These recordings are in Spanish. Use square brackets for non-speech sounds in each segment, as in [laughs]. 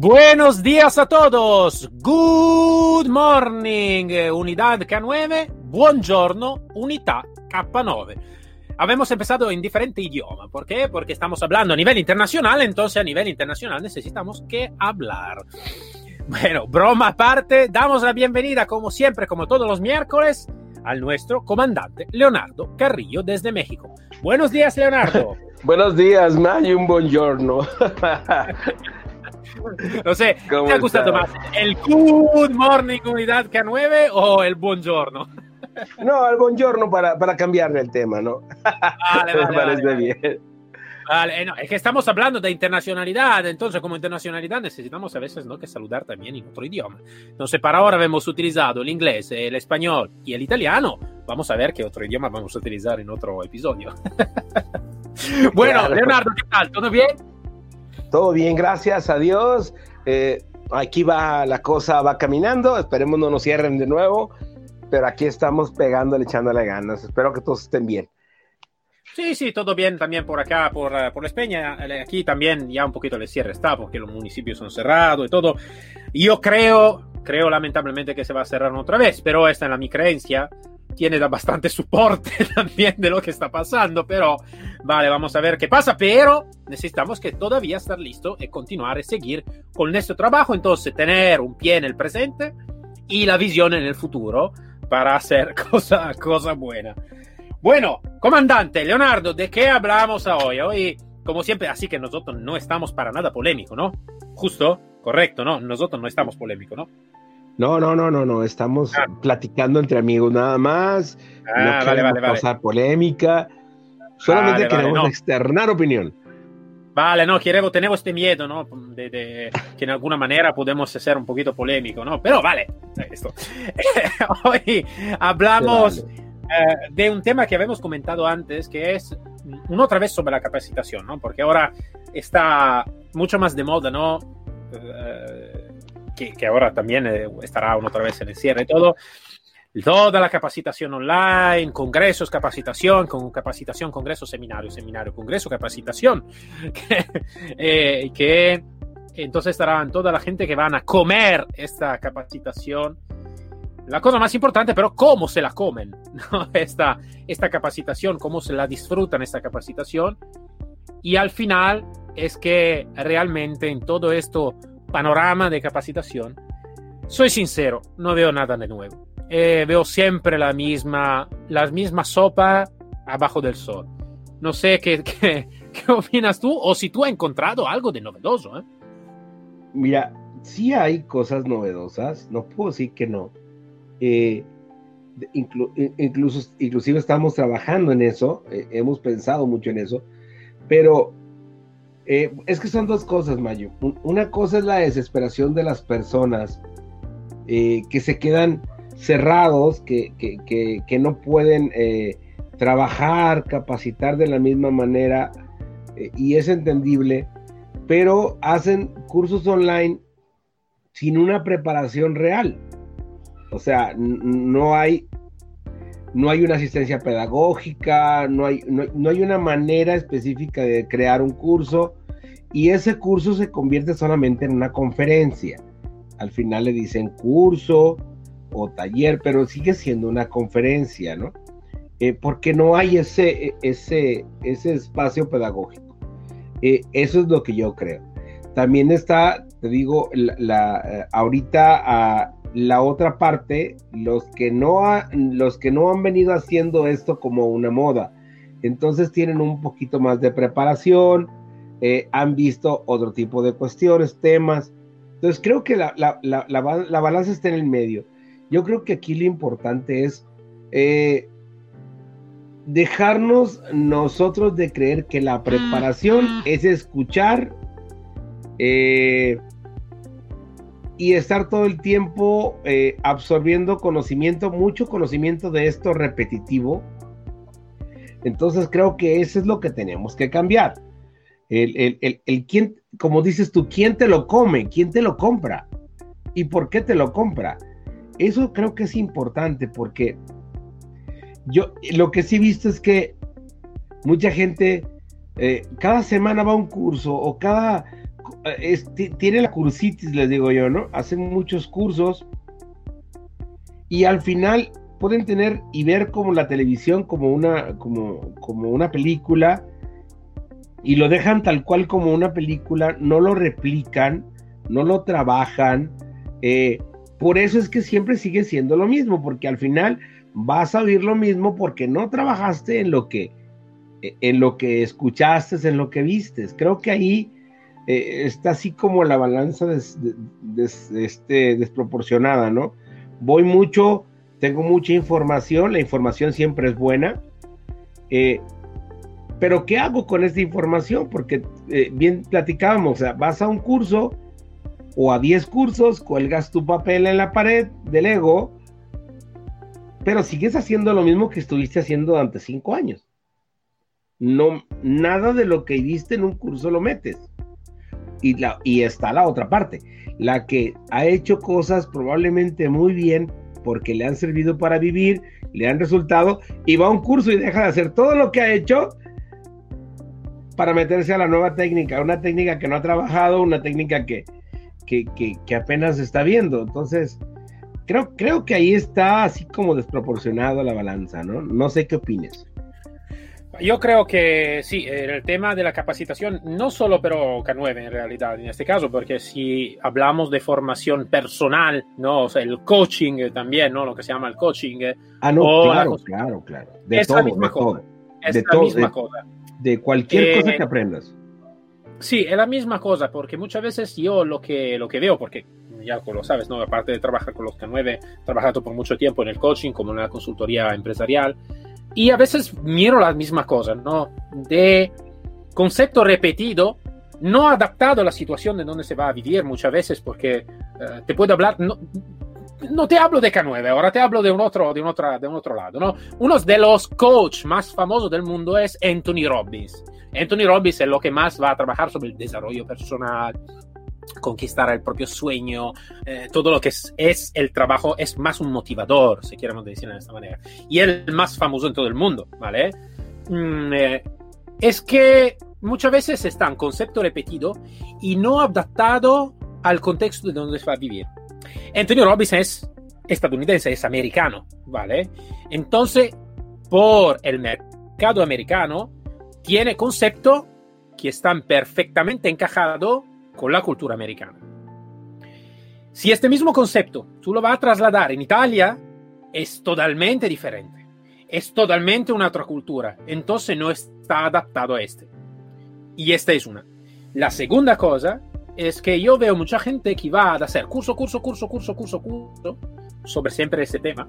Buenos días a todos. Good morning, unidad K9. Buongiorno, unidad K9. Habemos empezado en diferente idioma. ¿Por qué? Porque estamos hablando a nivel internacional, entonces a nivel internacional necesitamos que hablar. Bueno, broma aparte, damos la bienvenida, como siempre, como todos los miércoles, al nuestro comandante Leonardo Carrillo desde México. Buenos días, Leonardo. [laughs] Buenos días, Mayo, un buongiorno. [laughs] [laughs] No sé, ¿te ha gustado más el Good Morning Unidad K9 o el Buongiorno? [laughs] No, el Buongiorno para, para cambiarle el tema, ¿no? [laughs] Vale, vale, Me parece vale, bien. Vale, no, es que estamos hablando de internacionalidad, entonces como internacionalidad necesitamos a veces ¿no? que saludar también en otro idioma. Entonces para ahora hemos utilizado el inglés, el español y el italiano. Vamos a ver qué otro idioma vamos a utilizar en otro episodio. bueno, Claro. Leonardo, ¿qué tal? ¿Todo bien? Todo bien, gracias a Dios. Eh, aquí va la cosa, va caminando. Esperemos no nos cierren de nuevo. Pero aquí estamos pegándole, echándole ganas. Espero que todos estén bien. Sí, sí, todo bien también por acá, por, eh, por España. Eh, Aquí también ya un poquito el cierre está, porque los municipios son cerrados y todo. Yo creo, creo lamentablemente que se va a cerrar otra vez, pero esta es la mi creencia. Tiene bastante soporte [laughs] también de lo que está pasando, pero vale, vamos a ver qué pasa. Pero necesitamos que todavía estar listo y continuar y seguir con nuestro trabajo. Entonces, tener un pie en el presente y la visión en el futuro para hacer [laughs] cosa, cosa buena. Bueno, comandante Leonardo, ¿de qué hablamos hoy? Hoy, como siempre, así que nosotros no estamos para nada polémico, ¿no? Justo, correcto, ¿no? Nosotros no estamos polémicos, ¿no? No, no, no, no, no. Estamos Ah. platicando entre amigos nada más. Ah, no vale, queremos vale, vale. causar polémica. Solamente Vale, queremos no. externar opinión. Vale, no, queremos, tenemos este miedo, ¿no? De, de- que en alguna manera podemos ser un poquito polémico, ¿no? Pero vale, esto. [laughs] Hoy hablamos eh, de un tema que habíamos comentado antes, que es una otra vez sobre la capacitación, ¿no? Porque ahora está mucho más de moda, ¿no? Eh, que, ahora también eh, estará una otra vez en el cierre todo. Toda la capacitación online, congresos, capacitación, con capacitación, congreso, seminario, seminario, congreso, capacitación. [laughs] que, eh, que entonces estarán toda la gente que van a comer esta capacitación. La cosa más importante, pero cómo se la comen, [laughs] esta, esta capacitación, cómo se la disfrutan esta capacitación. Y al final es que realmente en todo esto panorama de capacitación, soy sincero, no veo nada de nuevo. Eh, veo siempre la misma, la misma sopa abajo del sol. No sé qué, [laughs] qué, qué opinas tú o si tú has encontrado algo de novedoso. ¿eh? Mira, sí hay cosas novedosas, no puedo decir que no. Eh, inclu- in- incluso, inclusive estamos trabajando en eso, eh, hemos pensado mucho en eso, pero eh, es que son dos cosas, Mayo. Un- Una cosa es la desesperación de las personas eh, que se quedan cerrados, que, que- que- no pueden eh, trabajar, capacitar de la misma manera, y es entendible, pero hacen cursos online sin una preparación real. O sea, no hay, no hay una asistencia pedagógica, no hay, no, no hay una manera específica de crear un curso y ese curso se convierte solamente en una conferencia. Al final le dicen curso o taller, pero sigue siendo una conferencia, ¿no? Eh, porque no hay ese, ese, ese espacio pedagógico. Eh, eso es lo que yo creo. También está, te digo, la, eh, ahorita ah, la otra parte, los que, no los que no han venido haciendo esto como una moda, entonces tienen un poquito más de preparación, eh, han visto otro tipo de cuestiones, temas. Entonces creo que la, la, la, la ba- la balanza está en el medio. Yo creo que aquí lo importante es eh, dejarnos nosotros de creer que la preparación es escuchar, eh, y estar todo el tiempo eh, absorbiendo conocimiento, mucho conocimiento de esto repetitivo. Entonces creo que eso es lo que tenemos que cambiar. El, el, quién, como dices tú, ¿quién te lo come? ¿Quién te lo compra? ¿Y por qué te lo compra? Eso creo que es importante porque yo lo que sí he visto es que mucha gente eh, cada semana va a un curso o cada tiene la cursitis, les digo yo, ¿no? Hacen muchos cursos y al final pueden tener y ver como la televisión como una, como, como una película y lo dejan tal cual como una película, no lo replican, no lo trabajan. Eh, por eso es que siempre sigue siendo lo mismo, porque al final vas a oír lo mismo porque no trabajaste en lo que, en lo que escuchaste, en lo que vistes. Creo que ahí eh, está así como la balanza este, desproporcionada, ¿no? Voy mucho, tengo mucha información, la información siempre es buena, eh, pero ¿qué hago con esta información? Porque eh, bien platicábamos, o sea, vas a un curso o a 10 cursos, cuelgas tu papel en la pared del ego, pero sigues haciendo lo mismo que estuviste haciendo durante 5 años. No, nada de lo que viste en un curso lo metes y, la, y está la otra parte, la que ha hecho cosas probablemente muy bien porque le han servido para vivir, le han resultado, y va a un curso y deja de hacer todo lo que ha hecho para meterse a la nueva técnica, una técnica que no ha trabajado, una técnica que, que, que, apenas está viendo. Entonces, creo, creo que ahí está así como desproporcionado la balanza, ¿no? No sé qué opines. Yo creo que sí, el tema de la capacitación, no solo pero K9 en realidad, en este caso, porque si hablamos de formación personal, ¿no? O sea, el coaching también, ¿no? Lo que se llama el coaching. Ah, no, claro, claro, claro. De es todo, la misma cosa. Es de la misma cosa. De cualquier cosa que aprendas. Sí, es la misma cosa, porque muchas veces yo lo que, lo que veo, porque ya lo sabes, ¿no? Aparte de trabajar con los K9, he trabajado por mucho tiempo en el coaching, como en la consultoría empresarial, y a veces miro la misma cosa, ¿no? De concepto repetido, no adaptado a la situación de donde se va a vivir muchas veces, porque eh, te puedo hablar, no, no, te hablo de K9, ahora te hablo de un otro, de un otro, de un otro lado, ¿no? Uno de los coaches más famosos del mundo es Anthony Robbins. Anthony Robbins es lo que más va a trabajar sobre el desarrollo personal, conquistar el propio sueño, eh, todo lo que es, es, el trabajo es más un motivador, si queremos decirlo de esta manera. Y el más famoso en todo el mundo, ¿vale? Mm, eh, es que muchas veces está un concepto repetido y no adaptado al contexto de donde se va a vivir. Antonio Robbins es estadounidense, es americano, ¿vale? Entonces, por el mercado americano, tiene conceptos que están perfectamente encajados con la cultura americana. Si este mismo concepto tú lo vas a trasladar en Italia, es totalmente diferente. Es totalmente una otra cultura. Entonces no está adaptado a este. Y esta es una. La segunda cosa es que yo veo mucha gente que va a hacer curso, curso, curso, curso, curso, curso sobre siempre este tema.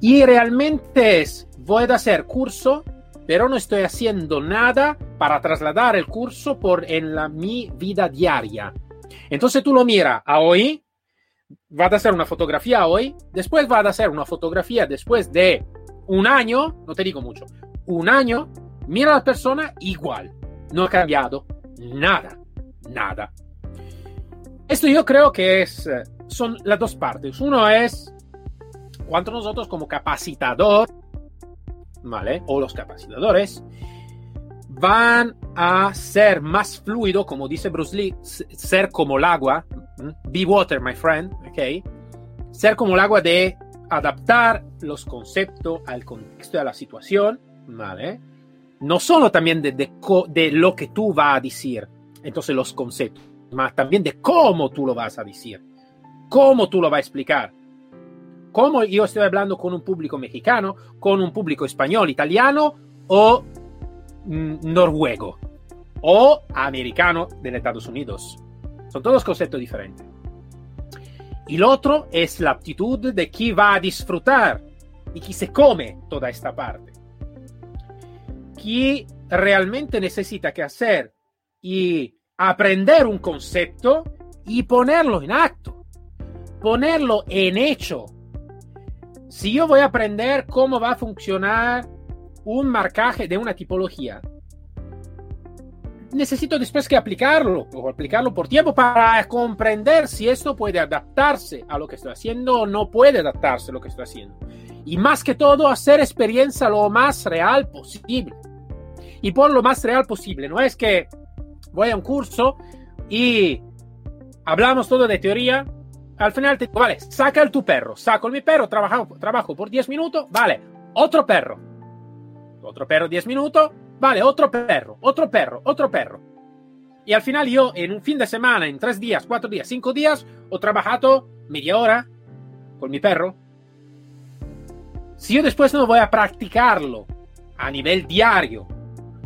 Y realmente es, voy a hacer curso pero no estoy haciendo nada para trasladar el curso por en la, mi vida diaria. Entonces tú lo miras a hoy, va a hacer una fotografía hoy, después va a hacer una fotografía después de un año, no te digo mucho, un año, mira a la persona igual, no ha cambiado nada, nada. Esto yo creo que es, son las dos partes. Uno es cuánto nosotros como capacitador ¿vale? O los capacitadores, van a ser más fluido, como dice Bruce Lee, ser como el agua, be water, my friend, ¿ok? Ser como el agua de adaptar los conceptos al contexto de la situación, ¿vale? No solo también de, de, lo que tú vas a decir, entonces los conceptos, más también de cómo tú lo vas a decir, cómo tú lo vas a explicar, como yo estoy hablando con un público mexicano, con un público español, italiano o mm, noruego o americano de Estados Unidos. Son todos conceptos diferentes. Y lo otro es la aptitud de quien va a disfrutar y quien se come toda esta parte. Quien realmente necesita que hacer y aprender un concepto y ponerlo en acto. ponerlo en hecho. Si yo voy a aprender cómo va a funcionar un marcaje de una tipología, necesito después que aplicarlo o aplicarlo por tiempo para comprender si esto puede adaptarse a lo que estoy haciendo o no puede adaptarse a lo que estoy haciendo. Y más que todo, hacer experiencia lo más real posible. Y por lo más real posible, no es que voy a un curso y hablamos todo de teoría, al final te digo, vale, saca el tu perro, saco mi perro, trabajo, trabajo por 10 minutos, vale, otro perro, otro perro 10 minutos, vale, otro perro, otro perro, otro perro. Y al final yo en un fin de semana, en 3 días, 4 días, 5 días, ho trabajado media hora con mi perro. Si yo después no voy a practicarlo a nivel diario,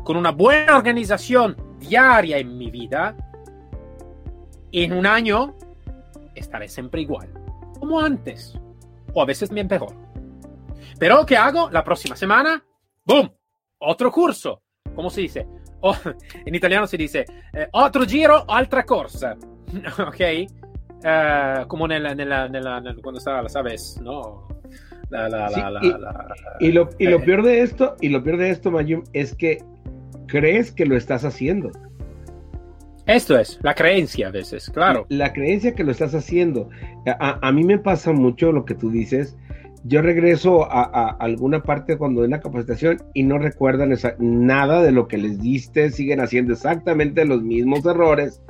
con una buena organización diaria en mi vida, en un año estaré siempre igual, como antes, o a veces bien peor. Pero ¿qué hago? La próxima semana, ¡boom! Otro curso. ¿Cómo se dice? Oh, [laughs] en italiano se dice eh, otro giro, otra corsa. [laughs] ¿Ok? Uh, como nella, nella, nella, cuando estaba, ¿sabes? ¿No? La, la, Sí, la, y, y lo, y lo eh, peor de esto, y lo peor de esto, Mayum, es que crees que lo estás haciendo. Esto es, la creencia a veces, claro. La creencia que lo estás haciendo. A, a- mí me pasa mucho lo que tú dices. Yo regreso a, a alguna parte cuando en la capacitación y no recuerdan esa- nada de lo que les diste, siguen haciendo exactamente los mismos errores.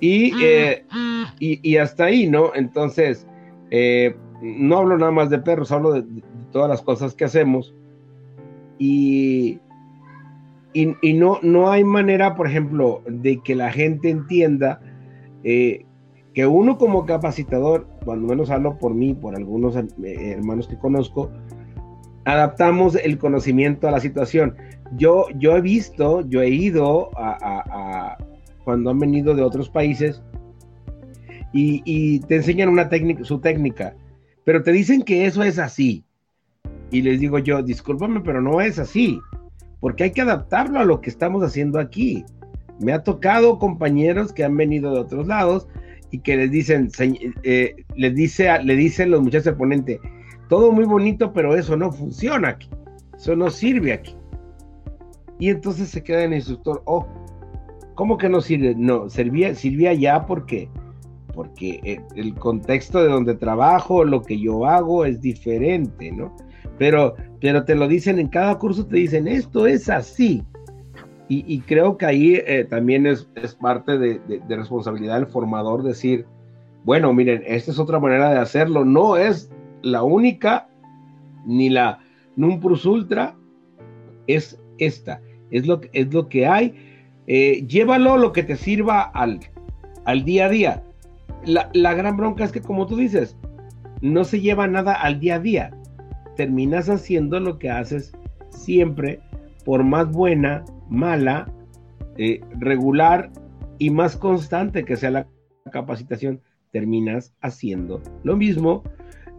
Y, eh, y, y hasta ahí, ¿no? Entonces, eh, no hablo nada más de perros, hablo de, de todas las cosas que hacemos. Y, y, no, no hay manera, por ejemplo, de que la gente entienda eh, que uno como capacitador, cuando menos hablo por mí, por algunos eh, hermanos que conozco, adaptamos el conocimiento a la situación. Yo, yo he visto, yo he ido a- cuando han venido de otros países y, y te enseñan una técnica, su técnica, pero te dicen que eso es así. Y les digo yo, discúlpame, pero no es así, porque hay que adaptarlo a lo que estamos haciendo aquí. Me ha tocado compañeros que han venido de otros lados y que les dicen, "Señ- eh, les dice, le dicen los muchachos al ponente, todo muy bonito, pero eso no funciona aquí, eso no sirve aquí. Y entonces se queda el instructor, oh, ¿cómo que no sirve? No, servía, sirvía ya porque, porque eh, el contexto de donde trabajo, lo que yo hago es diferente, ¿no? Pero, pero te lo dicen en cada curso, te dicen, esto es así. Y, creo que ahí eh, también es, parte de, de- responsabilidad del formador decir, bueno, miren, esta es otra manera de hacerlo, no es la única, ni la non plus ultra, es esta, es lo, que- es lo que hay. Eh, llévalo lo que te sirva al, al día a día. La, la gran bronca es que, como tú dices, no se lleva nada al día a día. Terminas haciendo lo que haces siempre, por más buena, mala, eh, regular y más constante que sea la capacitación, terminas haciendo lo mismo.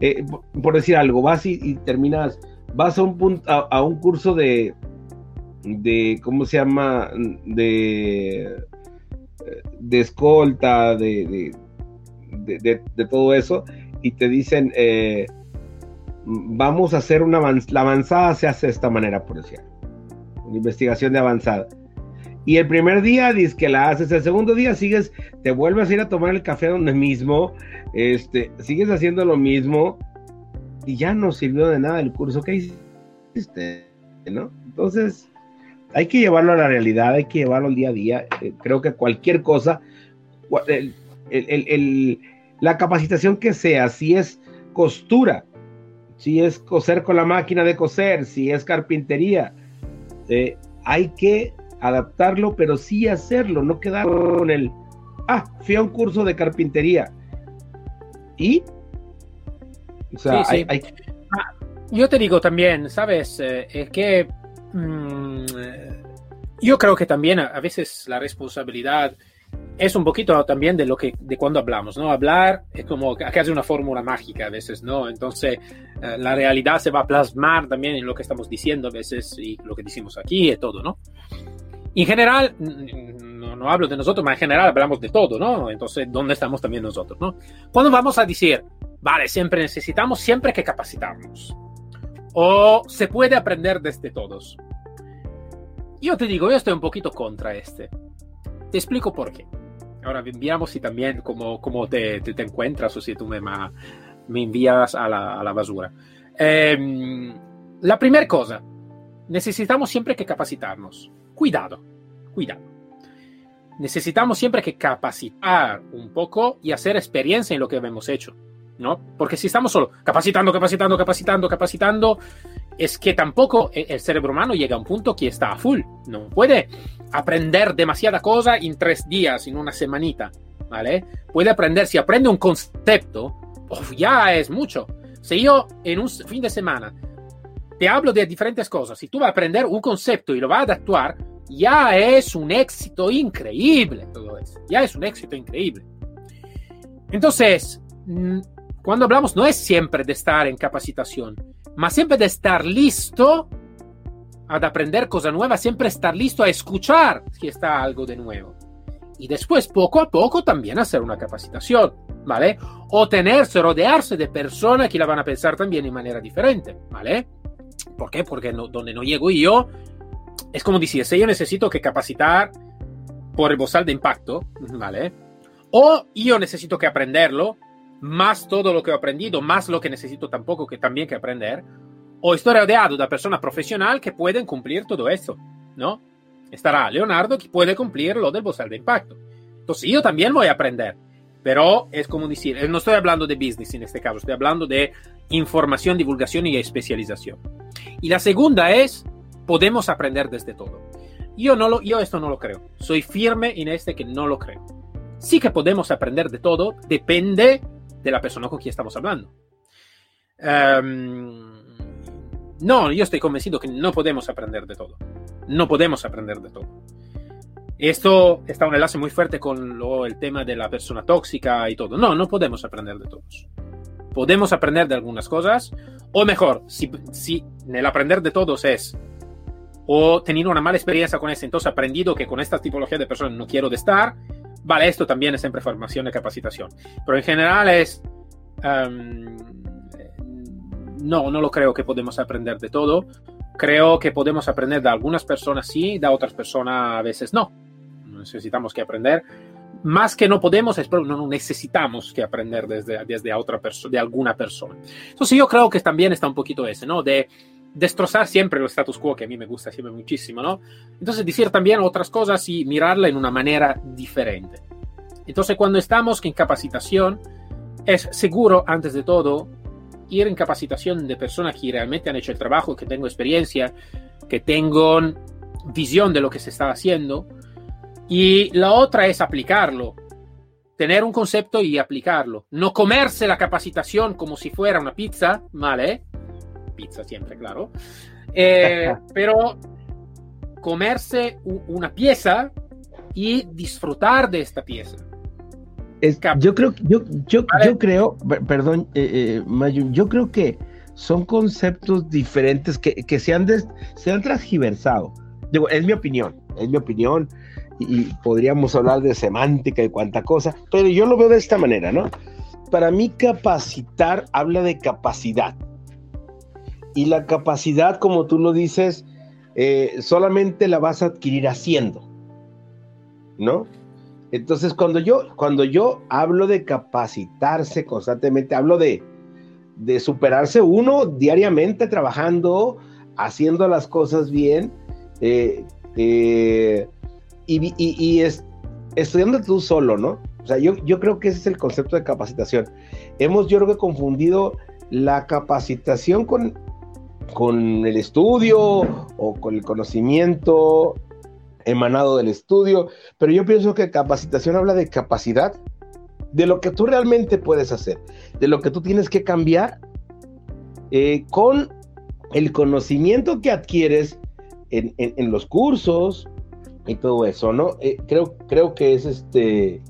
Eh, por, decir algo, vas y, terminas, vas a un, curso de, de, ¿cómo se llama? De, de escolta, de- de todo eso, y te dicen, eh, vamos a hacer una avanz- la avanzada se hace de esta manera, por decir, una investigación de avanzada. Y el primer día dices que la haces, el segundo día sigues, te vuelves a ir a tomar el café donde mismo, este, sigues haciendo lo mismo y ya no sirvió de nada el curso que hiciste, ¿no? Entonces, hay que llevarlo a la realidad, hay que llevarlo al día a día. Eh, creo que cualquier cosa, el- el- el- la capacitación que sea, si es costura, si es coser con la máquina de coser, si es carpintería, eh, hay que adaptarlo, pero sí hacerlo, no quedar con el, ah, fui a un curso de carpintería. Y, o sea, Sí, sí. hay- hay, Yo te digo también, ¿sabes? Eh, es que mm, yo creo que también a, a veces la responsabilidad es un poquito también de lo que de cuando hablamos, ¿no? Hablar es como casi una fórmula mágica a veces, ¿no? Entonces eh, la realidad se va a plasmar también en lo que estamos diciendo a veces y lo que decimos aquí y todo, ¿no? En general, no, no hablo de nosotros, pero en general hablamos de todo, ¿no? Entonces, ¿dónde estamos también nosotros, ¿no? Cuando vamos a decir, vale, siempre necesitamos siempre que capacitarnos, o se puede aprender desde todos. Yo te digo, yo estoy un poquito contra este. Te explico por qué. Ahora enviamos y también cómo, cómo te, te, encuentras o si tú me, me envías a la, a la basura. Eh, la primera cosa, necesitamos siempre que capacitarnos. Cuidado, cuidado. Necesitamos siempre que capacitar un poco y hacer experiencia en lo que hemos hecho, ¿no? Porque si estamos solo capacitando, capacitando, capacitando, capacitando, es que tampoco el cerebro humano llega a un punto que está a full. No puede aprender demasiada cosa en tres días, en una semanita, ¿vale? Puede aprender, si aprende un concepto, ya es mucho. Si yo en un fin de semana te hablo de diferentes cosas. Si tú vas a aprender un concepto y lo vas a actuar, ya es un éxito increíble todo eso. Ya es un éxito increíble. Entonces, mm, cuando hablamos no es siempre de estar en capacitación, más siempre de estar listo a aprender cosas nuevas, siempre estar listo a escuchar si está algo de nuevo. Y después, poco a poco, también hacer una capacitación, ¿vale? O tenerse, rodearse de personas que la van a pensar también de manera diferente, ¿vale? ¿Por qué? Porque no, donde no llego yo, es como si yo necesito que capacitar por el bozal de impacto, ¿vale? O yo necesito que aprenderlo, más todo lo que he aprendido, más lo que necesito tampoco que también que aprender, o estoy rodeado de personas profesionales que pueden cumplir todo eso, ¿no? Estará Leonardo que puede cumplir lo del bozal de impacto. Entonces yo también voy a aprender, pero es como decir, no estoy hablando de business en este caso, estoy hablando de información, divulgación y especialización. Y la segunda es, podemos aprender desde todo. Yo, no lo, yo esto no lo creo. Soy firme en este que no lo creo. Sí que podemos aprender de todo, depende de la persona con quien estamos hablando. Um, no, yo estoy convencido que no podemos aprender de todo. No podemos aprender de todo. Esto está un enlace muy fuerte con lo, el tema de la persona tóxica y todo. No, no podemos aprender de todos podemos aprender de algunas cosas, o mejor, si, si el aprender de todos es o tenido una mala experiencia con eso, entonces aprendido que con esta tipología de personas no quiero de estar, vale, esto también es siempre formación y capacitación. Pero en general es, um, no, no lo creo que podemos aprender de todo. Creo que podemos aprender de algunas personas sí, de otras personas a veces no. Necesitamos que aprender más que no podemos, es no necesitamos que aprender desde, desde otra persona, de alguna persona. Entonces yo creo que también está un poquito ese, ¿no? De destrozar siempre el status quo, que a mí me gusta siempre muchísimo, ¿no? Entonces decir también otras cosas y mirarla en una manera diferente. Entonces cuando estamos en capacitación, es seguro, antes de todo, ir en capacitación de personas que realmente han hecho el trabajo, que tengo experiencia, que tengo visión de lo que se está haciendo, y la otra es aplicarlo, tener un concepto y aplicarlo. No comerse la capacitación como si fuera una pizza, ¿vale? Pizza siempre, claro. Eh, [laughs] pero comerse una pieza y disfrutar de esta pieza. Yo creo, yo, yo, yo creo, perdón, eh, eh yo creo que son conceptos diferentes que, que se, han se han transgiversado. Digo, es mi opinión, es mi opinión y podríamos hablar de semántica y cuánta cosa, pero yo lo veo de esta manera, ¿no? Para mí capacitar habla de capacidad. Y la capacidad, como tú lo dices, eh, solamente la vas a adquirir haciendo, ¿no? Entonces, cuando yo, cuando yo hablo de capacitarse constantemente, hablo de, de superarse uno diariamente trabajando, haciendo las cosas bien, eh, eh, y, es, estudiando tú solo, ¿no? O sea, yo, yo creo que ese es el concepto de capacitación. Hemos, yo creo que confundido la capacitación con, con el estudio o con el conocimiento emanado del estudio, pero yo pienso que capacitación habla de capacidad, de lo que tú realmente puedes hacer, de lo que tú tienes que cambiar eh, con el conocimiento que adquieres en, los cursos, y todo eso, ¿no? Eh, creo, creo que es este.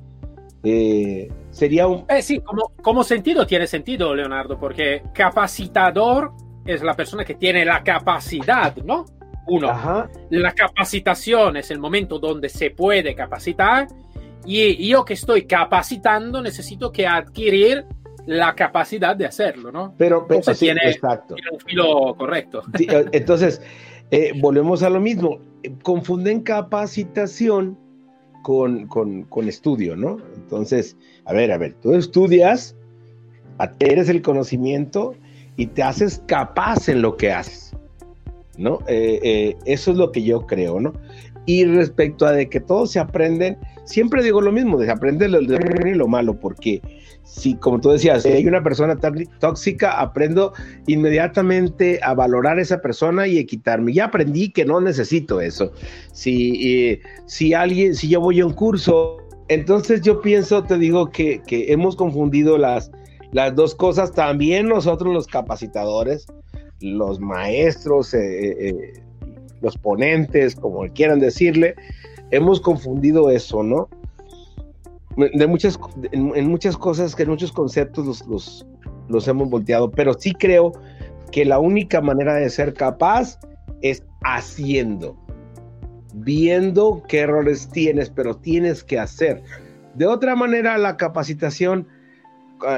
Eh, sería un. Sí, como, como sentido tiene sentido, Leonardo, porque capacitador es la persona que tiene la capacidad, ¿no? Uno, la capacitación es el momento donde se puede capacitar y yo que estoy capacitando necesito que adquirir la capacidad de hacerlo, ¿no? Pero, pero tiene, exacto. un filo correcto. Eh, entonces, eh, volvemos a lo mismo. Confunden capacitación con, con, con, estudio, ¿no? Entonces, a ver, a ver, tú estudias, adquieres el conocimiento y te haces capaz en lo que haces, ¿no? Eh, eso es lo que yo creo, ¿no? Y respecto a de que todos se aprenden, siempre digo lo mismo, de se aprende lo, lo malo, porque si, como tú decías, si hay una persona tóxica, aprendo inmediatamente a valorar a esa persona y a quitarme. Ya aprendí que no necesito eso. Si, si alguien, si yo voy a un curso, entonces yo pienso, te digo que, hemos confundido las, las dos cosas. También nosotros los capacitadores, los maestros, eh, eh, los ponentes, como quieran decirle, hemos confundido eso, ¿no? de muchas, en, muchas cosas, que en muchos conceptos los, los, hemos volteado, pero sí creo que la única manera de ser capaz es haciendo, viendo qué errores tienes, pero tienes que hacer. De otra manera, la capacitación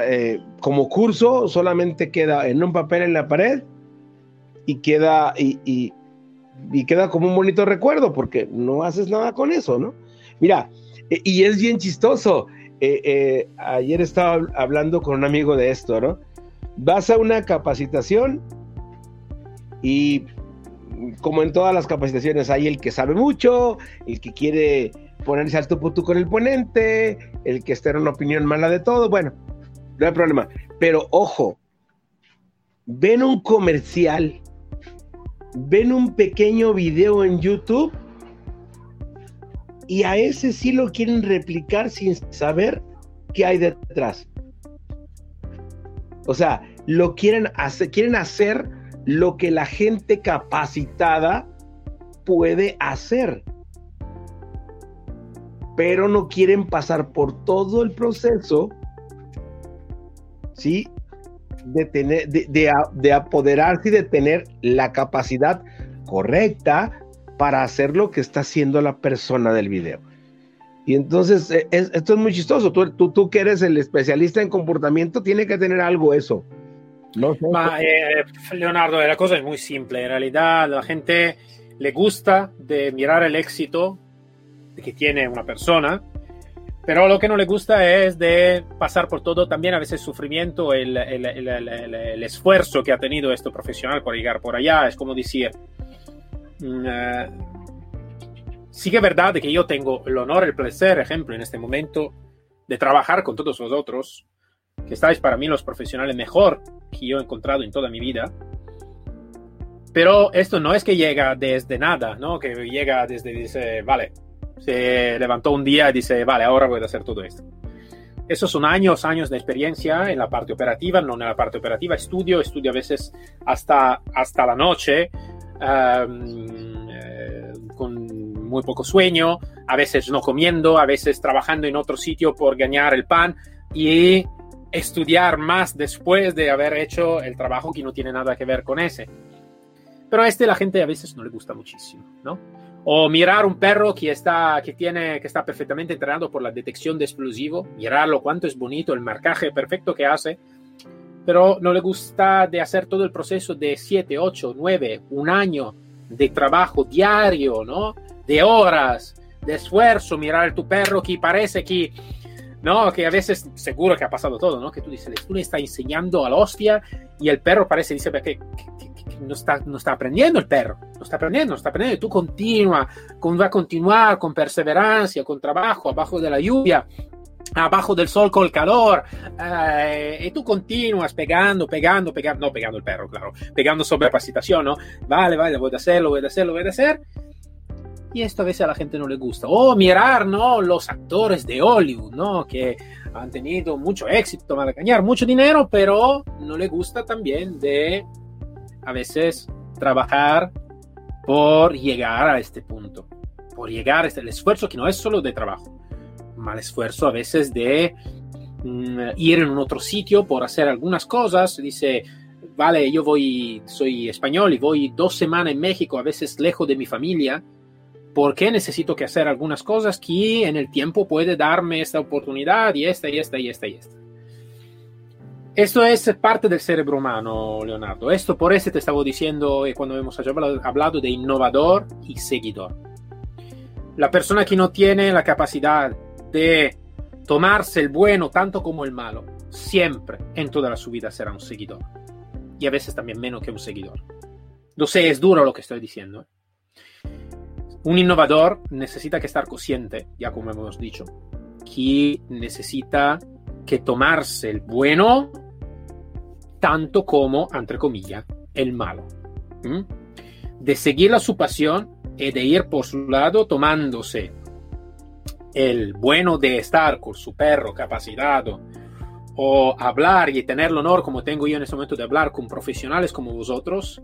eh, como curso solamente queda en un papel en la pared y queda, y, y, queda como un bonito recuerdo, porque no haces nada con eso, ¿no? Mira, eh, y es bien chistoso. Eh, eh, ayer estaba hablando con un amigo de esto, ¿no? Vas a una capacitación y como en todas las capacitaciones hay el que sabe mucho, el que quiere ponerse al tú con el ponente, el que está en una opinión mala de todo, bueno, no hay problema. Pero ojo, ven un comercial, ven un pequeño video en YouTube y a ese sí lo quieren replicar sin saber qué hay detrás. O sea, lo quieren hacer, quieren hacer lo que la gente capacitada puede hacer. Pero no quieren pasar por todo el proceso, ¿sí? De, tener, de, de apoderarse y de tener la capacidad correcta para hacer lo que está haciendo la persona del video. Y entonces, eh, esto es muy chistoso. Tú, tú, tú, que eres el especialista en comportamiento, tiene que tener algo eso. No eh, Leonardo, la cosa es muy simple. En realidad, la gente le gusta de mirar el éxito que tiene una persona, pero lo que no le gusta es de pasar por todo, también a veces sufrimiento, el, el, esfuerzo que ha tenido este profesional por llegar por allá. Es como decir, Mm, eh, sí que es verdad que yo tengo el honor, el placer, ejemplo, en este momento, de trabajar con todos vosotros, que estáis para mí los profesionales mejor que yo he encontrado en toda mi vida. Pero esto no es que llega desde nada, ¿no? Que llega desde, dice, vale, se levantó un día y dice, vale, ahora voy a hacer todo esto. Esos son años, años de experiencia en la parte operativa, no en la parte operativa, estudio, estudio a veces hasta, hasta la noche, eh, con muy poco sueño, a veces no comiendo, a veces trabajando en otro sitio por ganar el pan y estudiar más después de haber hecho el trabajo que no tiene nada que ver con ese. Pero a este la gente a veces no le gusta muchísimo, ¿no? O mirar un perro que está, que tiene, que está perfectamente entrenado por la detección de explosivo, mirarlo cuánto es bonito, el marcaje perfecto que hace, pero no le gusta de hacer todo el proceso de 7, 8, 9, un año de trabajo diario, ¿no? De horas, de esfuerzo, mirar tu perro que parece que, ¿no? Que a veces seguro que ha pasado todo, ¿no? Que tú dices, tú le estás enseñando a la hostia y el perro parece, dice, que, que, no, está, no está aprendiendo el perro, no está aprendiendo, no está aprendiendo. Tú continúa, con, va a continuar con perseverancia, con trabajo, abajo de la lluvia, abajo del sol con el calor eh, y tú continúas pegando, pegando, pegando, no pegando el perro, claro, pegando sobre capacitación, ¿no? Vale, vale, voy a hacerlo, voy a hacerlo, voy a hacer. Y esto a veces a la gente no le gusta. O mirar, ¿no? Los actores de Hollywood, ¿no? Que han tenido mucho éxito, van a ganar mucho dinero, pero no le gusta también de a veces trabajar por llegar a este punto, por llegar a este, el esfuerzo que no es solo de trabajo, mal esfuerzo a veces de mm, ir en un otro sitio por hacer algunas cosas. Dice, vale, yo voy, soy español y voy dos semanas en México, a veces lejos de mi familia, porque necesito que hacer algunas cosas que en el tiempo puede darme esta oportunidad y esta y esta y esta y esta. Esto es parte del cerebro humano, Leonardo. Esto por eso te estaba diciendo eh, cuando hemos hablado de innovador y seguidor. La persona que no tiene la capacidad de tomarse el bueno tanto como el malo, siempre en toda la su vida será un seguidor. Y a veces también menos que un seguidor. No sé, es duro lo que estoy diciendo. ¿eh? Un innovador necesita que estar consciente, ya como hemos dicho, que necesita que tomarse el bueno tanto como, entre comillas, el malo. De seguir a su pasión y de ir por su lado tomándose el bueno de estar con su perro capacitado o hablar y tener el honor como tengo yo en este momento de hablar con profesionales como vosotros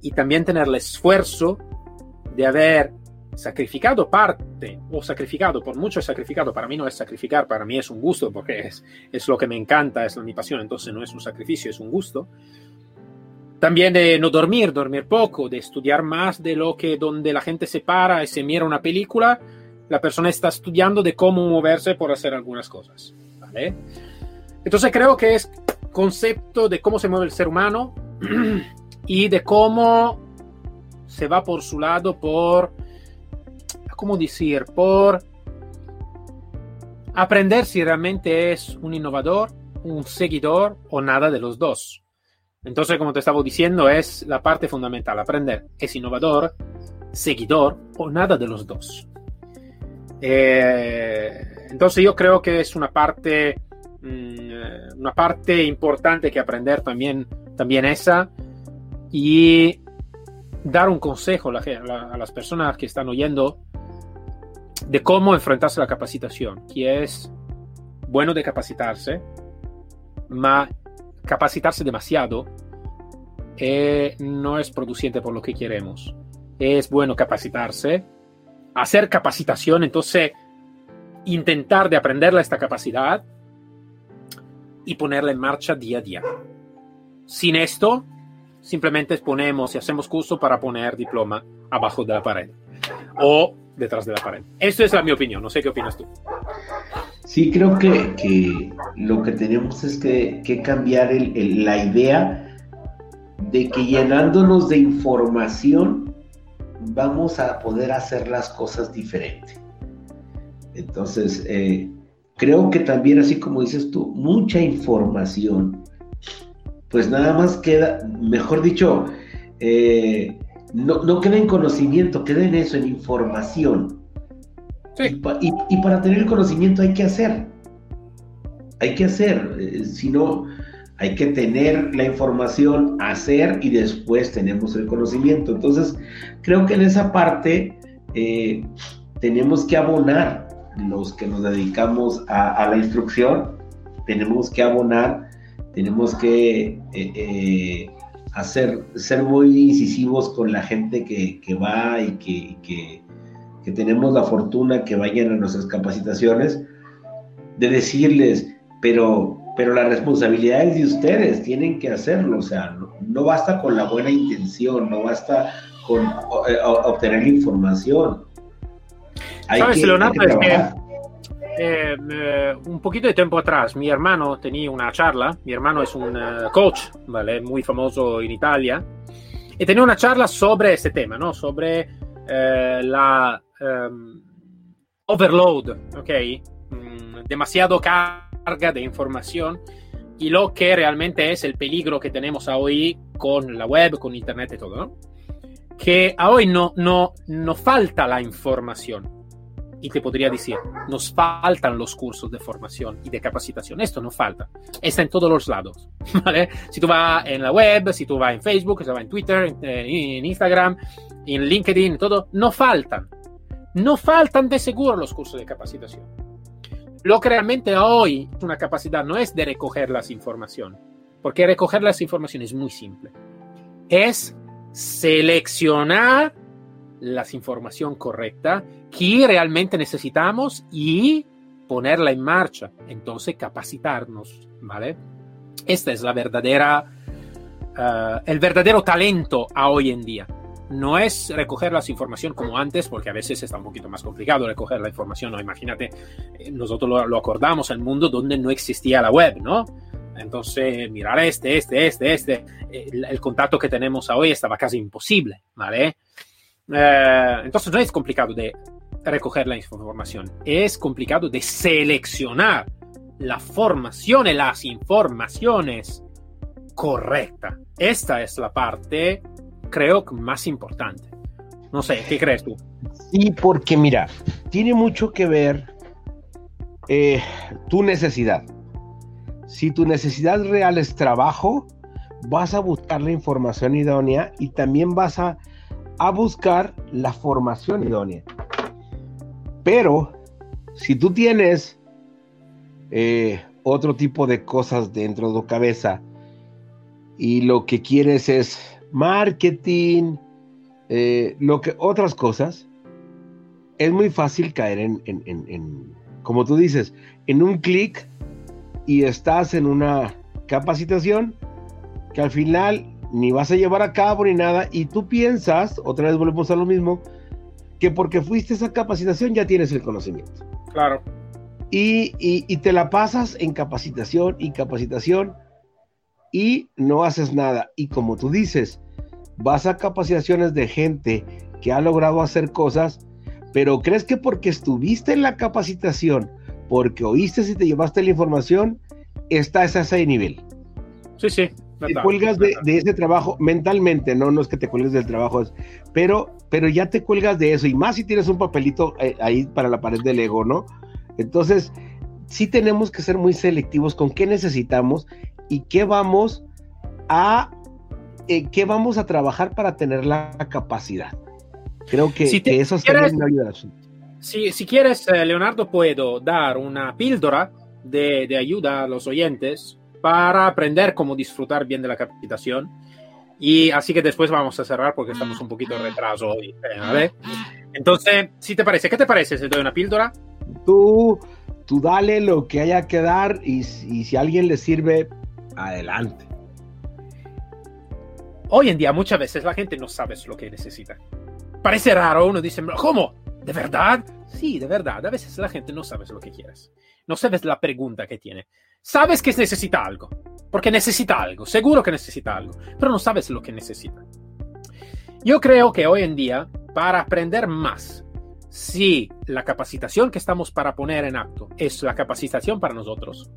y también tener el esfuerzo de haber sacrificado parte, o sacrificado, por mucho sacrificado, para mí no es sacrificar, para mí es un gusto, porque es, es lo que me encanta, es mi pasión, entonces no es un sacrificio, es un gusto. También de no dormir, dormir poco, de estudiar más de lo que donde la gente se para y se mira una película, la persona está estudiando de cómo moverse por hacer algunas cosas. Entonces creo que es concepto de cómo se mueve el ser humano [clears throat] y de cómo se va por su lado por ¿cómo decir? Por aprender si realmente es un innovador, un seguidor o nada de los dos. Entonces, como te estaba diciendo, es la parte fundamental, aprender. ¿Es innovador, seguidor o nada de los dos? Eh, entonces yo creo que es una parte, mm, una parte importante que aprender también, también esa y dar un consejo a las personas que están oyendo de cómo enfrentarse a la capacitación, que es bueno de capacitarse, ma capacitarse demasiado eh, no es producente por lo que queremos. Es bueno capacitarse, hacer capacitación, entonces intentar de aprenderla esta capacidad y ponerla en marcha día a día. Sin esto, simplemente ponemos y hacemos curso para poner diploma abajo de la pared. O detrás de la pared. Esto es la mi opinión, no sé qué opinas tú. Sí, creo que, lo que tenemos es que, cambiar la idea de que llenándonos de información vamos a poder hacer las cosas diferentes. Entonces, eh, creo que también, así como dices tú, mucha información, pues nada más queda, mejor dicho, eh, no, no queda en conocimiento, queda en eso, en información. Y, para tener el conocimiento hay que hacer. Hay que hacer. Eh, si no, hay que tener la información, hacer y después tenemos el conocimiento. Entonces, creo que en esa parte eh, tenemos que abonar los que nos dedicamos a, la instrucción, tenemos que abonar, tenemos que eh, hacer, ser muy incisivos con la gente que, va y que, que, tenemos la fortuna que vayan a nuestras capacitaciones, de decirles, pero, pero la responsabilidad es de ustedes, tienen que hacerlo, o sea, no, basta con la buena intención, no basta con eh, obtener información. Hay que, eh, eh, un poquito de tiempo atrás, mi hermano tenía una charla. Mi hermano es un eh, coach, ¿vale? Muy famoso en Italia. Y tenía una charla sobre este tema, ¿no? Sobre la em, overload, ¿ok? Mm, demasiado carga de información y lo que realmente es el peligro que tenemos hoy con la web, con internet y todo. Que hoy no, no, no falta la información y te podría decir, nos faltan los cursos de formación y de capacitación. Esto no falta. Está en todos los lados. [laughs] ¿vale? Si tú vas en la web, si tú vas en Facebook, si tú vas en Twitter, en, Instagram, en LinkedIn, todo, no faltan. No faltan de seguro los cursos de capacitación. Lo que realmente hoy una capacidad no es de recoger las informaciones, porque recoger las informaciones es muy simple. Es seleccionar las información correcta que realmente necesitamos y ponerla en marcha. Entonces, capacitarnos, ¿vale? Esta es la verdadera uh, el verdadero talento a hoy en día. No es recoger las informaciones como antes, porque a veces está un poquito más complicado recoger la información. ¿no? Imagínate, eh, nosotros lo, acordamos en el mundo donde no existía la web, ¿no? Entonces, mirar este, este, este, este, el, el, contacto que tenemos hoy estaba casi imposible, ¿vale? Eh, entonces no es complicado de recoger la información, es complicado de seleccionar la formación y las informaciones correctas. Esta es la parte, creo, más importante. No sé, ¿qué crees tú? Sí, porque mira, tiene mucho que ver eh, tu necesidad. Si tu necesidad real es trabajo, vas a buscar la información idónea y también vas a, a buscar la formación idónea. Pero si tú tienes eh, otro tipo de cosas dentro de tu cabeza y lo que quieres es marketing, eh, lo que otras cosas, es muy fácil caer en, en, en, en como tú dices, en un clic y estás en una capacitación que al final ni vas a llevar a cabo ni nada y tú piensas, otra vez volvemos a lo mismo, que porque fuiste a esa capacitación ya tienes el conocimiento. Claro. Y, y, y te la pasas en capacitación y capacitación y no haces nada. Y como tú dices, vas a capacitaciones de gente que ha logrado hacer cosas, pero crees que porque estuviste en la capacitación porque oíste si te llevaste la información, estás a ese nivel. Sí, sí. Te cuelgas de, de, ese trabajo mentalmente, no, no es que te cuelgues del trabajo, pero, pero ya te cuelgas de eso, y más si tienes un papelito eh, ahí para la pared del ego, ¿no? Entonces, sí tenemos que ser muy selectivos con qué necesitamos y qué vamos a, eh, qué vamos a trabajar para tener la capacidad. Creo que, si te, que eso sería una ayuda. Si, si, quieres, eh, Leonardo, puedo dar una píldora de, de, ayuda a los oyentes para aprender cómo disfrutar bien de la capacitación. Y así que después vamos a cerrar porque estamos un poquito de retraso hoy. ¿vale? Entonces, si te parece, ¿qué te parece si doy una píldora? Tú, tú dale lo que haya que dar y, y si a alguien le sirve, adelante. Hoy en día muchas veces la gente no sabe lo que necesita. Parece raro, uno dice, ¿cómo? ¿De verdad? Sí, de verdad. A veces la gente no sabe lo que quieres. No sabes la pregunta que tiene. Sabes que necesita algo. Porque necesita algo. Seguro que necesita algo. Pero no sabes lo que necesita. Yo creo que hoy en día, para aprender más, si la capacitación que estamos para poner en acto es la capacitación para nosotros,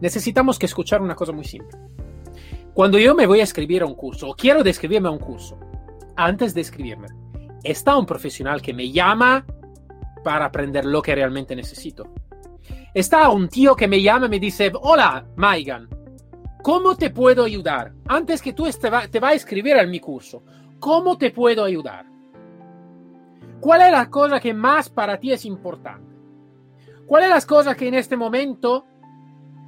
necesitamos que escuchar una cosa muy simple. Cuando yo me voy a escribir a un curso o quiero describirme a un curso, antes de escribirme, está un profesional que me llama para aprender lo que realmente necesito. Está un tío que me llama y me dice, hola, Maigan, ¿cómo te puedo ayudar? Antes que tú te va, te va a escribir en mi curso, ¿cómo te puedo ayudar? ¿Cuál es la cosa que más para ti es importante? ¿Cuál es la cosa que en este momento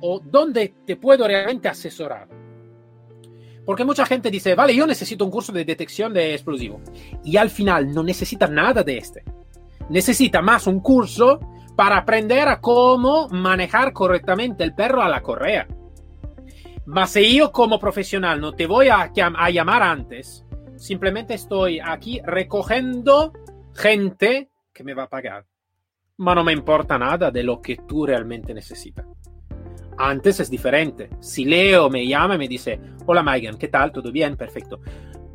o dónde te puedo realmente asesorar? Porque mucha gente dice, vale, yo necesito un curso de detección de explosivo. Y al final no necesita nada de este. Necesita más un curso para aprender a cómo manejar correctamente el perro a la correa. Mas si yo como profesional no te voy a, a llamar antes, simplemente estoy aquí recogiendo gente que me va a pagar. Ma no me importa nada de lo que tú realmente necesitas. Antes es diferente. Si Leo me llama y me dice, hola Megan, ¿qué tal? ¿Todo bien? Perfecto.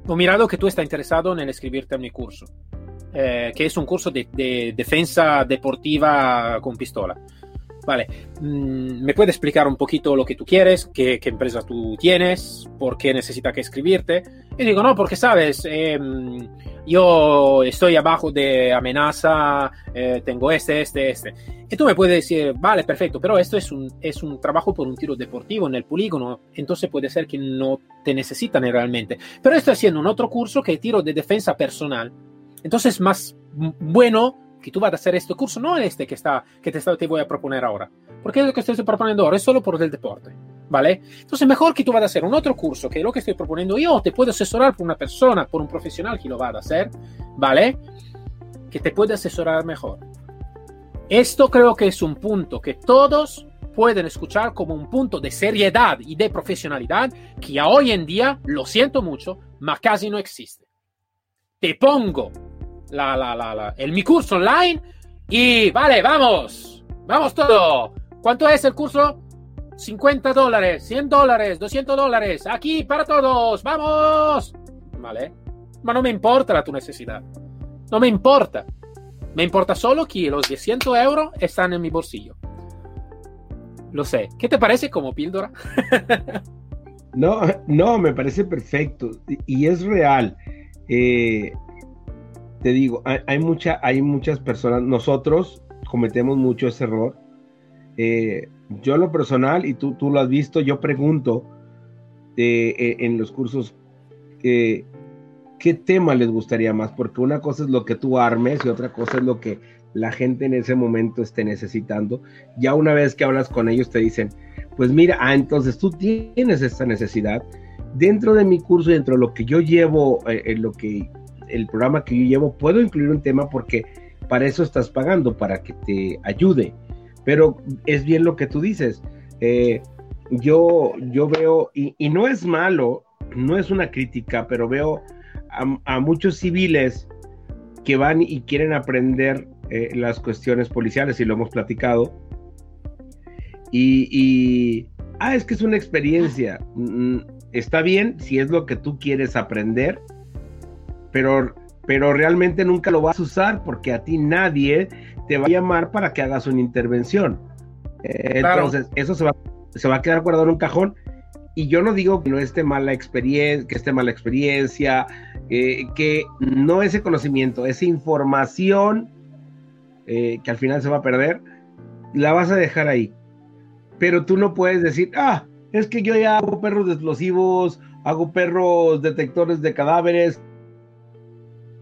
He mirado que tú estás interesado en escribirte en mi curso, eh, que es un curso de, de, defensa deportiva con pistola. Vale, mm, ¿me puedes explicar un poquito lo que tú quieres? ¿Qué, empresa tú tienes? ¿Por qué necesita que escribirte? Y digo, no, porque sabes, eh, yo estoy abajo de amenaza, eh, tengo este, este, este. Y tú me puedes decir, vale, perfecto, pero esto es un, es un trabajo por un tiro deportivo en el polígono, entonces puede ser que no te necesitan realmente. Pero estoy haciendo un otro curso que es tiro de defensa personal. Entonces, más bueno que tú vas a hacer este curso, no este que, está, que te, está, te voy a proponer ahora. Porque lo que estoy proponiendo ahora es solo por el deporte. ¿Vale? Entonces, mejor que tú vas a hacer un otro curso que lo que estoy proponiendo yo, te puedo asesorar por una persona, por un profesional que lo va a hacer, ¿vale? Que te puede asesorar mejor. Esto creo que es un punto que todos pueden escuchar como un punto de seriedad y de profesionalidad que hoy en día, lo siento mucho, mas casi no existe. Te pongo la, la, la, el, mi curso online y vale, vamos, vamos todo. ¿Cuánto es el curso? 50 dólares, 100 dólares, 200 dólares, aquí para todos, vamos. Vale, pero no me importa la tu necesidad, no me importa. Me importa solo que los 100 euros están en mi bolsillo. Lo sé. ¿Qué te parece como píldora? [laughs] no, no, me parece perfecto y es real. Eh, te digo, hay, mucha, hay muchas personas, nosotros cometemos mucho ese error. Eh, yo lo personal, y tú, tú lo has visto, yo pregunto eh, en los cursos, ¿qué tema les gustaría más? Porque una cosa es lo que tú armes y otra cosa es lo que la gente en ese momento esté necesitando. Ya una vez que hablas con ellos te dicen, pues mira, ah, entonces tú tienes esta necesidad. Dentro de mi curso, dentro de lo que yo llevo, eh, en lo que el programa que yo llevo, puedo incluir un tema porque para eso estás pagando, para que te ayude. Pero es bien lo que tú dices. Eh, yo, yo veo, y, no es malo, no es una crítica, pero veo a muchos civiles que van y quieren aprender eh, las cuestiones policiales y lo hemos platicado. Y, ah, es que es una experiencia. Mm, está bien si es lo que tú quieres aprender, pero, pero realmente nunca lo vas a usar porque a ti nadie te va a llamar para que hagas una intervención. Eh, entonces, eso se va, se va a quedar guardado en un cajón. Y yo no digo que no esté mala experiencia, que esté mala experiencia, eh, que no ese conocimiento, esa información eh, que al final se va a perder, la vas a dejar ahí. Pero tú no puedes decir, ah, es que yo ya hago perros explosivos, hago perros detectores de cadáveres,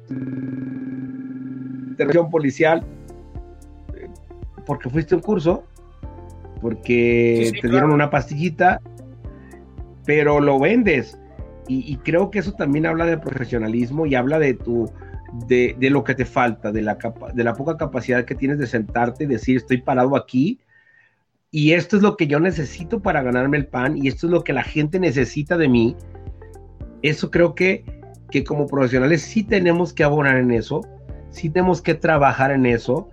intervención policial, porque fuiste a un curso, porque te dieron una pastillita, pero lo vendes. y, creo que eso también habla de profesionalismo y habla de tu de, lo que te falta, de la, de la poca capacidad que tienes de sentarte y decir, estoy parado aquí y esto es lo que yo necesito para ganarme el pan y esto es lo que la gente necesita de mí. Eso creo que, que como profesionales sí tenemos que abonar en eso, sí tenemos que trabajar en eso.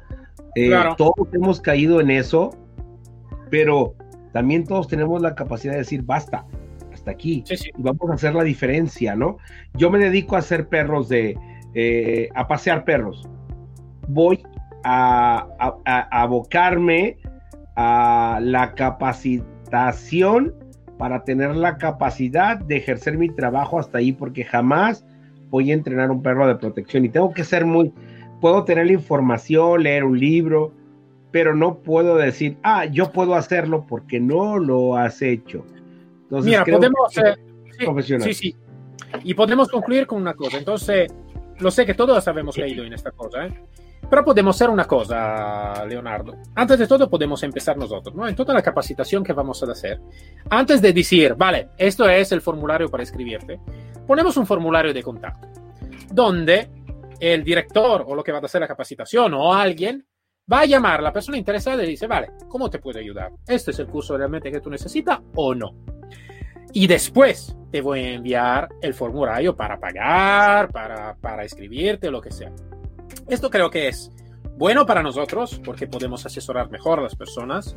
Eh, todos hemos caído en eso, pero también todos tenemos la capacidad de decir, basta, hasta aquí, y vamos a hacer la diferencia, ¿no? Yo me dedico a hacer perros de, eh, a pasear perros. Voy a, abocarme a la capacitación para tener la capacidad de ejercer mi trabajo hasta ahí, porque jamás voy a entrenar un perro de protección y tengo que ser muy, puedo tener la información, leer un libro, pero no puedo decir, ah, yo puedo hacerlo porque no lo has hecho. Entonces, Mira, podemos, eh, sí, sí, y podemos concluir con una cosa. Entonces, lo sé que todos habemos leído en esta cosa, ¿eh? Pero podemos hacer una cosa, Leonardo. Antes de todo, podemos empezar nosotros, ¿no? En toda la capacitación que vamos a hacer. Antes de decir, vale, esto es el formulario para escribirte, ponemos un formulario de contacto, donde el director o lo que va a hacer la capacitación o alguien va a llamar a la persona interesada y dice, vale, ¿cómo te puedo ayudar? ¿Este es el curso realmente que tú necesitas o no? Y después te voy a enviar el formulario para pagar, para, para escribirte, lo que sea. Esto creo que es bueno para nosotros porque podemos asesorar mejor a las personas.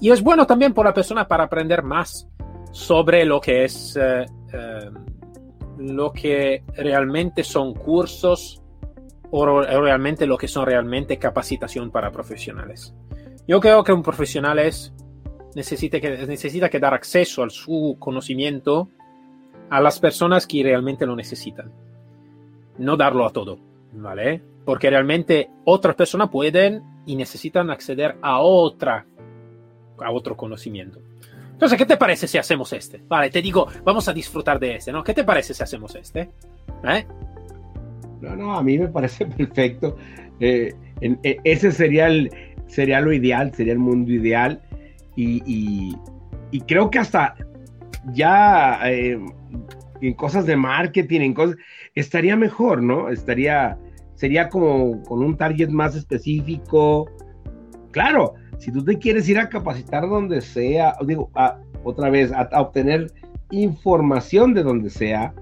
Y es bueno también por la persona para aprender más sobre lo que es eh, eh, lo que realmente son cursos o realmente lo que son realmente capacitación para profesionales. Yo creo que un profesional es necesita que, necesita que dar acceso al su conocimiento a las personas que realmente lo necesitan. No darlo a todo, ¿vale? Porque realmente otras personas pueden y necesitan acceder a otra, a otro conocimiento. Entonces, ¿qué te parece si hacemos este? Vale, te digo, vamos a disfrutar de este, ¿no? ¿Qué te parece si hacemos este? ¿Eh? No, no, a mí me parece [laughs] perfecto. Eh, eh, ese sería, el, sería lo ideal, sería el mundo ideal. Y, creo que hasta ya eh, en cosas de marketing, en cosas, estaría mejor, ¿no? Estaría, sería como con un target más específico. Claro, si tú te quieres ir a capacitar donde sea, digo, otra vez, a, obtener información de donde sea,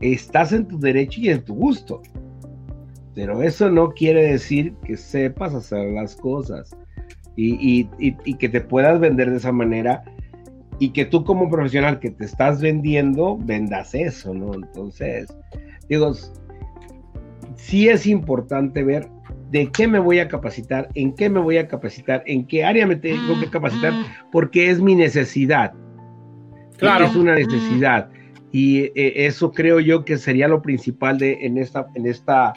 estás en tu derecho y en tu gusto. Pero eso no quiere decir que sepas hacer las cosas y, y, que te puedas vender de esa manera y que tú como profesional que te estás vendiendo, vendas eso, ¿no? Entonces, digo, sí es importante ver de qué me voy a capacitar, en qué me voy a capacitar, en qué área me tengo que capacitar, porque es mi necesidad. Claro. Es una necesidad. Y eh, eso creo yo que sería lo principal de, en, esta, en, esta,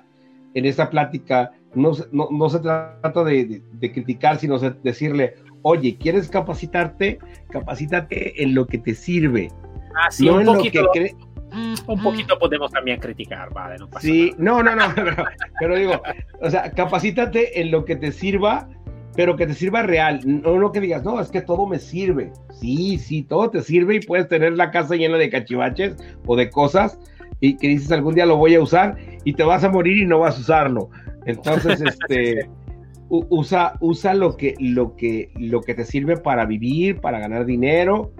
en esta plática. No, no, se trata de, criticar, sino de decirle, oye, ¿quieres capacitarte? Capacítate en lo que te sirve. Ah, sí, no en lo que un poquito podemos también criticar, vale, no pasa Sí, no, no, no, [laughs] pero, digo, o sea, capacítate en lo que te sirva, pero que te sirva real, no lo que digas, no, es que todo me sirve. Sí, sí, todo te sirve y puedes tener la casa llena de cachivaches o de cosas y que dices algún día lo voy a usar y te vas a morir y no vas a usarlo. Entonces, [laughs] este usa, usa lo que, lo que, lo que te sirve para vivir, para ganar dinero.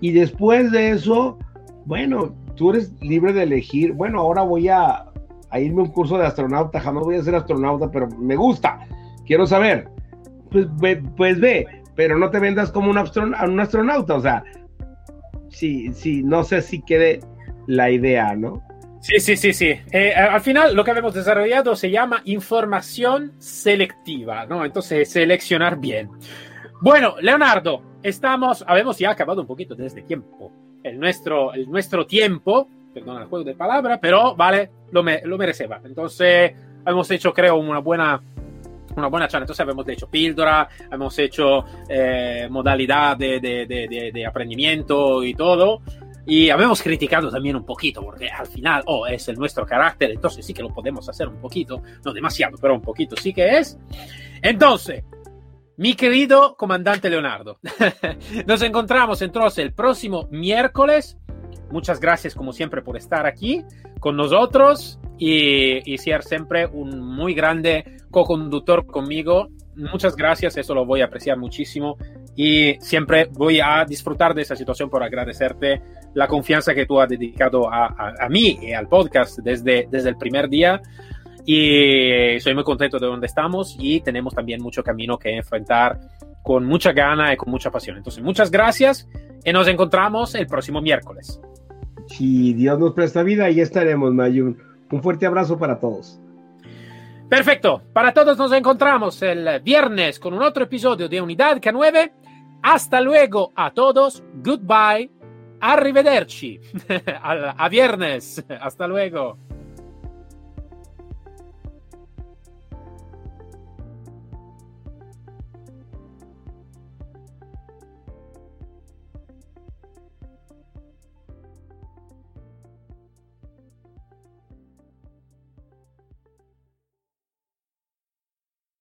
Y después de eso, bueno, tú eres libre de elegir, bueno, ahora voy a, irme a un curso de astronauta, jamás voy a ser astronauta, pero me gusta, quiero saber. Pues ve, pues pero no te vendas como un, astronauta, o sea, no sé si quede la idea, ¿no? Sí, sí, sí, sí. Eh, al final lo que hemos desarrollado se llama información selectiva, ¿no? Entonces, seleccionar bien. Bueno, Leonardo, estamos, habemos ya acabado un poquito desde este tiempo el nuestro, el nuestro tiempo, perdón el juego de palabras, pero vale, lo, me, lo mereceba. Entonces, hemos hecho, creo, una buena, una buena charla. Entonces, hemos hecho píldora, hemos hecho eh, modalidad de, de, de, de, aprendimiento y todo. Y habíamos criticado también un poquito, porque al final, oh, es el nuestro carácter, entonces sí que lo podemos hacer un poquito, no demasiado, pero un poquito sí que es. Entonces, mi querido comandante Leonardo, [laughs] nos encontramos entonces el próximo miércoles. Muchas gracias como siempre por estar aquí con nosotros y, ser siempre un muy grande co-conductor conmigo. Muchas gracias, eso lo voy a apreciar muchísimo y siempre voy a disfrutar de esa situación por agradecerte la confianza que tú has dedicado a, a mí y al podcast desde, desde el primer día. Y soy muy contento de donde estamos y tenemos también mucho camino que enfrentar con mucha gana y con mucha pasión. Entonces, muchas gracias y nos encontramos el próximo miércoles. Si Dios nos presta vida, ahí estaremos, Mayun. Un fuerte abrazo para todos. Perfecto. Para todos nos encontramos el viernes con un otro episodio de Unidad K9. Hasta luego a todos. Goodbye. Arrivederci. [laughs] a viernes. Hasta luego.